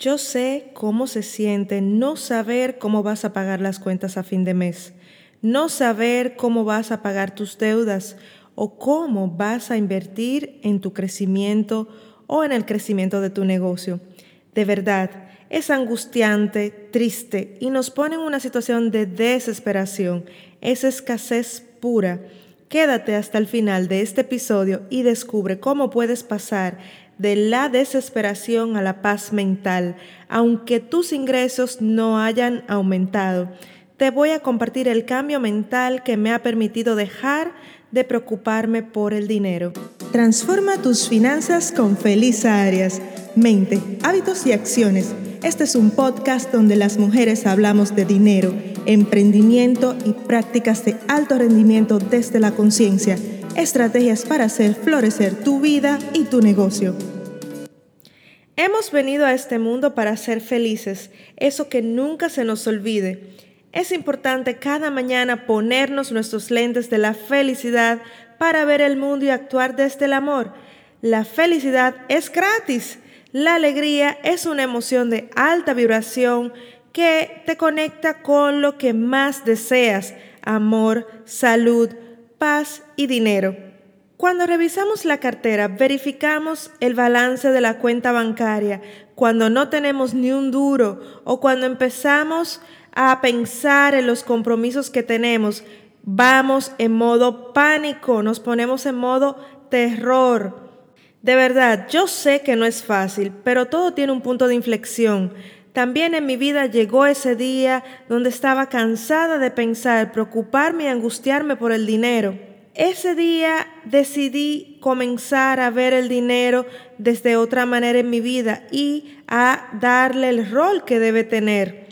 Yo sé cómo se siente no saber cómo vas a pagar las cuentas a fin de mes, no saber cómo vas a pagar tus deudas o cómo vas a invertir en tu crecimiento o en el crecimiento de tu negocio. De verdad, es angustiante, triste y nos pone en una situación de desesperación, es escasez pura. Quédate hasta el final de este episodio y descubre cómo puedes pasar de la desesperación a la paz mental, aunque tus ingresos no hayan aumentado. Te voy a compartir el cambio mental que me ha permitido dejar de preocuparme por el dinero. Transforma tus finanzas con Feliz Arias. Mente, hábitos y acciones. Este es un podcast donde las mujeres hablamos de dinero, emprendimiento y prácticas de alto rendimiento desde la conciencia estrategias para hacer florecer tu vida y tu negocio. Hemos venido a este mundo para ser felices, eso que nunca se nos olvide. Es importante cada mañana ponernos nuestros lentes de la felicidad para ver el mundo y actuar desde el amor. La felicidad es gratis. La alegría es una emoción de alta vibración que te conecta con lo que más deseas, amor, salud, paz y dinero. Cuando revisamos la cartera, verificamos el balance de la cuenta bancaria, cuando no tenemos ni un duro o cuando empezamos a pensar en los compromisos que tenemos, vamos en modo pánico, nos ponemos en modo terror. De verdad, yo sé que no es fácil, pero todo tiene un punto de inflexión. También en mi vida llegó ese día donde estaba cansada de pensar, preocuparme y angustiarme por el dinero. Ese día decidí comenzar a ver el dinero desde otra manera en mi vida y a darle el rol que debe tener.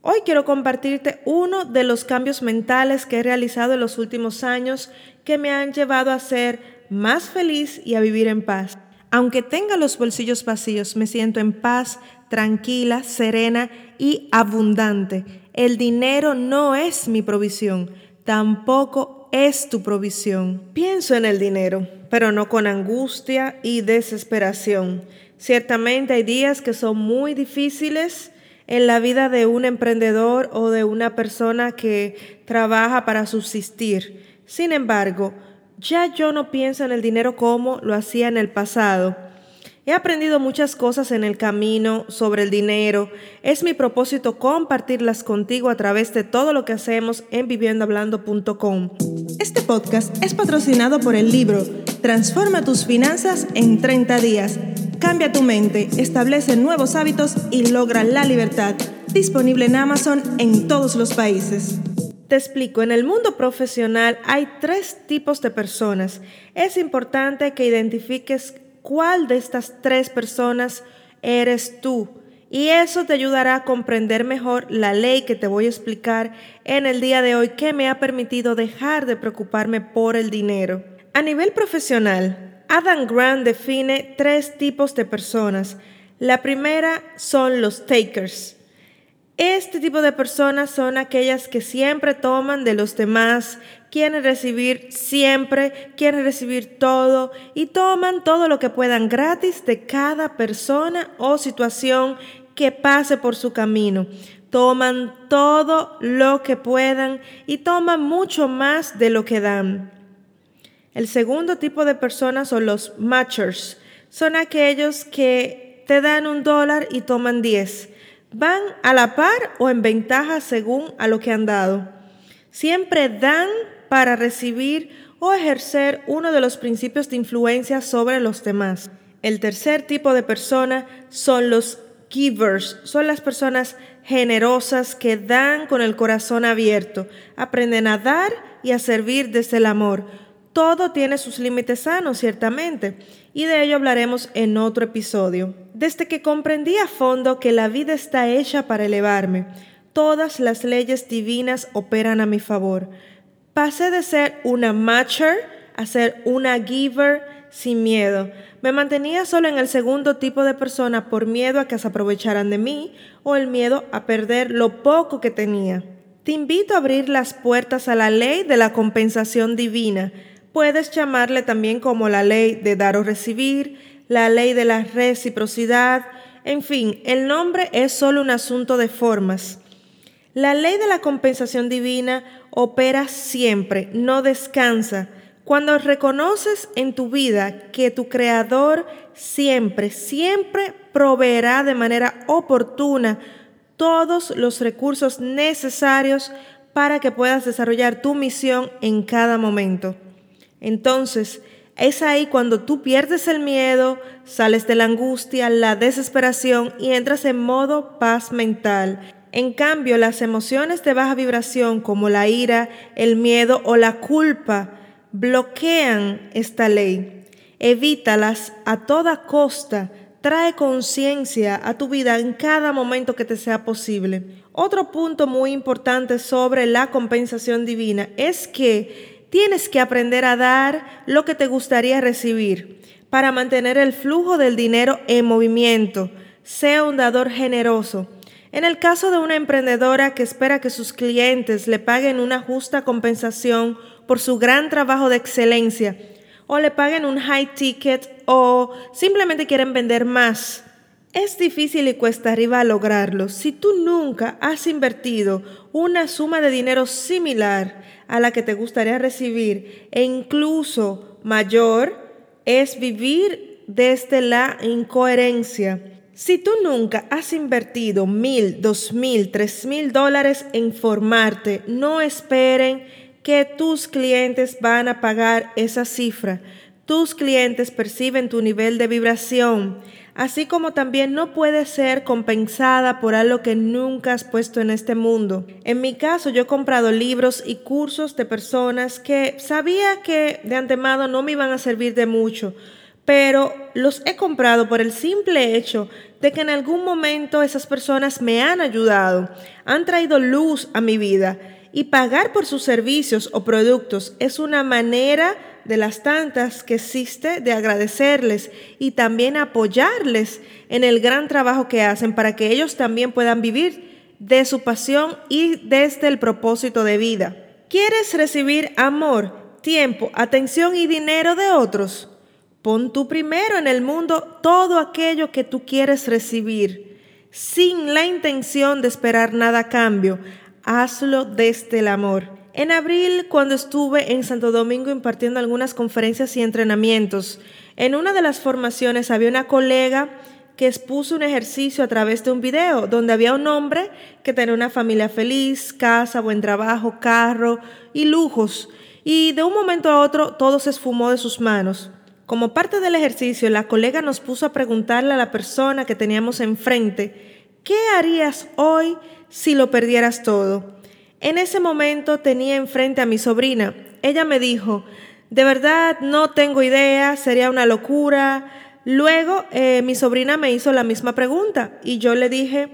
Hoy quiero compartirte uno de los cambios mentales que he realizado en los últimos años que me han llevado a ser más feliz y a vivir en paz. Aunque tenga los bolsillos vacíos, me siento en paz, tranquila, serena y abundante. El dinero no es mi provisión, tampoco es tu provisión. Pienso en el dinero, pero no con angustia y desesperación. Ciertamente hay días que son muy difíciles en la vida de un emprendedor o de una persona que trabaja para subsistir. Sin embargo, ya yo no pienso en el dinero como lo hacía en el pasado. He aprendido muchas cosas en el camino sobre el dinero. Es mi propósito compartirlas contigo a través de todo lo que hacemos en viviendohablando.com. Este podcast es patrocinado por el libro Transforma tus finanzas en 30 días. Cambia tu mente, establece nuevos hábitos y logra la libertad. Disponible en Amazon en todos los países. Te explico, en el mundo profesional hay tres tipos de personas. Es importante que identifiques cuál de estas tres personas eres tú. Y eso te ayudará a comprender mejor la ley que te voy a explicar en el día de hoy que me ha permitido dejar de preocuparme por el dinero. A nivel profesional, Adam Grant define tres tipos de personas. La primera son los takers. Este tipo de personas son aquellas que siempre toman de los demás, quieren recibir siempre, quieren recibir todo y toman todo lo que puedan gratis de cada persona o situación que pase por su camino. Toman todo lo que puedan y toman mucho más de lo que dan. El segundo tipo de personas son los matchers. Son aquellos que te dan un dólar y toman diez. Van a la par o en ventaja según a lo que han dado. Siempre dan para recibir o ejercer uno de los principios de influencia sobre los demás. El tercer tipo de persona son los givers, son las personas generosas que dan con el corazón abierto, aprenden a dar y a servir desde el amor. Todo tiene sus límites sanos, ciertamente, y de ello hablaremos en otro episodio. Desde que comprendí a fondo que la vida está hecha para elevarme, todas las leyes divinas operan a mi favor. Pasé de ser una matcher a ser una giver sin miedo. Me mantenía solo en el segundo tipo de persona por miedo a que se aprovecharan de mí o el miedo a perder lo poco que tenía. Te invito a abrir las puertas a la ley de la compensación divina. Puedes llamarle también como la ley de dar o recibir, la ley de la reciprocidad. En fin, el nombre es solo un asunto de formas. La ley de la compensación divina opera siempre, no descansa. Cuando reconoces en tu vida que tu Creador siempre, siempre proveerá de manera oportuna todos los recursos necesarios para que puedas desarrollar tu misión en cada momento. Entonces, es ahí cuando tú pierdes el miedo, sales de la angustia, la desesperación y entras en modo paz mental en cambio, las emociones de baja vibración como la ira, el miedo o la culpa bloquean esta ley. Evítalas a toda costa. Trae conciencia a tu vida en cada momento que te sea posible. Otro punto muy importante sobre la compensación divina es que tienes que aprender a dar lo que te gustaría recibir para mantener el flujo del dinero en movimiento. Sea un dador generoso. En el caso de una emprendedora que espera que sus clientes le paguen una justa compensación por su gran trabajo de excelencia, o le paguen un high ticket, o simplemente quieren vender más, es difícil y cuesta arriba lograrlo si tú nunca has invertido una suma de dinero similar a la que te gustaría recibir e incluso mayor, es vivir desde la incoherencia si tú nunca has invertido mil, dos mil, tres mil dólares en formarte, no esperen que tus clientes van a pagar esa cifra. Tus clientes perciben tu nivel de vibración, así como también no puede ser compensada por algo que nunca has puesto en este mundo. En mi caso, yo he comprado libros y cursos de personas que sabía que de antemano no me iban a servir de mucho pero los he comprado por el simple hecho de que en algún momento esas personas me han ayudado, han traído luz a mi vida y pagar por sus servicios o productos es una manera de las tantas que existe de agradecerles y también apoyarles en el gran trabajo que hacen para que ellos también puedan vivir de su pasión y desde el propósito de vida. ¿Quieres recibir amor, tiempo, atención y dinero de otros? Pon tú primero en el mundo todo aquello que tú quieres recibir, sin la intención de esperar nada a cambio. Hazlo desde el amor. En abril, cuando estuve en Santo Domingo impartiendo algunas conferencias y entrenamientos, en una de las formaciones había una colega que expuso un ejercicio a través de un video donde había un hombre que tenía una familia feliz, casa, buen trabajo, carro y lujos. Y de un momento a otro todo se esfumó de sus manos. Como parte del ejercicio, la colega nos puso a preguntarle a la persona que teníamos enfrente, ¿qué harías hoy si lo perdieras todo? En ese momento tenía enfrente a mi sobrina. Ella me dijo, de verdad no tengo idea, sería una locura. Luego eh, mi sobrina me hizo la misma pregunta y yo le dije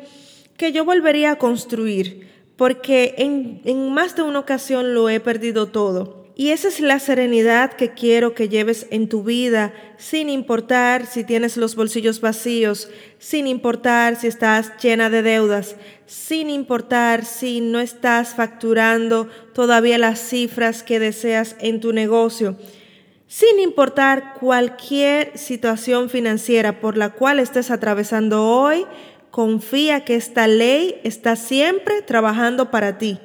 que yo volvería a construir, porque en, en más de una ocasión lo he perdido todo. Y esa es la serenidad que quiero que lleves en tu vida, sin importar si tienes los bolsillos vacíos, sin importar si estás llena de deudas, sin importar si no estás facturando todavía las cifras que deseas en tu negocio, sin importar cualquier situación financiera por la cual estés atravesando hoy, confía que esta ley está siempre trabajando para ti,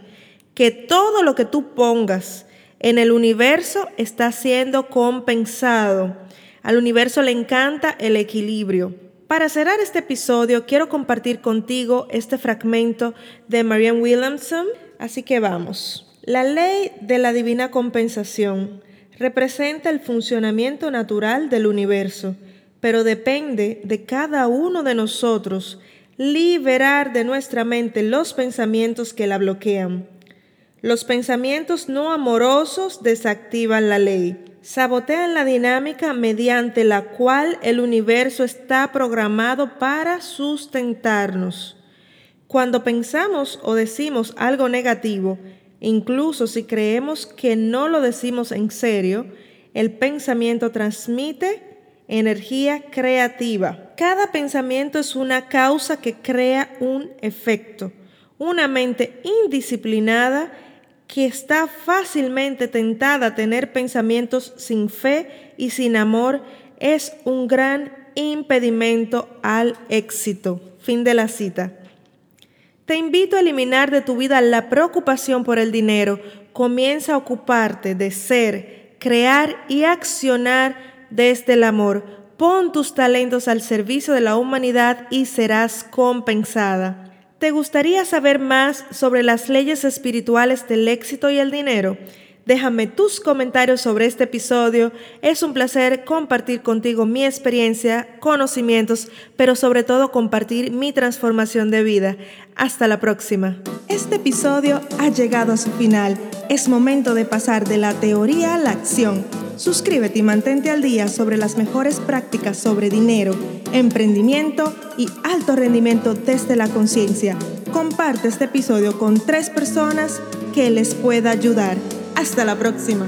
que todo lo que tú pongas, en el universo está siendo compensado. Al universo le encanta el equilibrio. Para cerrar este episodio, quiero compartir contigo este fragmento de Marianne Williamson, así que vamos. La ley de la divina compensación representa el funcionamiento natural del universo, pero depende de cada uno de nosotros liberar de nuestra mente los pensamientos que la bloquean. Los pensamientos no amorosos desactivan la ley, sabotean la dinámica mediante la cual el universo está programado para sustentarnos. Cuando pensamos o decimos algo negativo, incluso si creemos que no lo decimos en serio, el pensamiento transmite energía creativa. Cada pensamiento es una causa que crea un efecto. Una mente indisciplinada que está fácilmente tentada a tener pensamientos sin fe y sin amor es un gran impedimento al éxito. Fin de la cita. Te invito a eliminar de tu vida la preocupación por el dinero. Comienza a ocuparte de ser, crear y accionar desde el amor. Pon tus talentos al servicio de la humanidad y serás compensada. ¿Te gustaría saber más sobre las leyes espirituales del éxito y el dinero? Déjame tus comentarios sobre este episodio. Es un placer compartir contigo mi experiencia, conocimientos, pero sobre todo compartir mi transformación de vida. Hasta la próxima. Este episodio ha llegado a su final. Es momento de pasar de la teoría a la acción. Suscríbete y mantente al día sobre las mejores prácticas sobre dinero, emprendimiento y alto rendimiento desde la conciencia. Comparte este episodio con tres personas que les pueda ayudar. Hasta la próxima.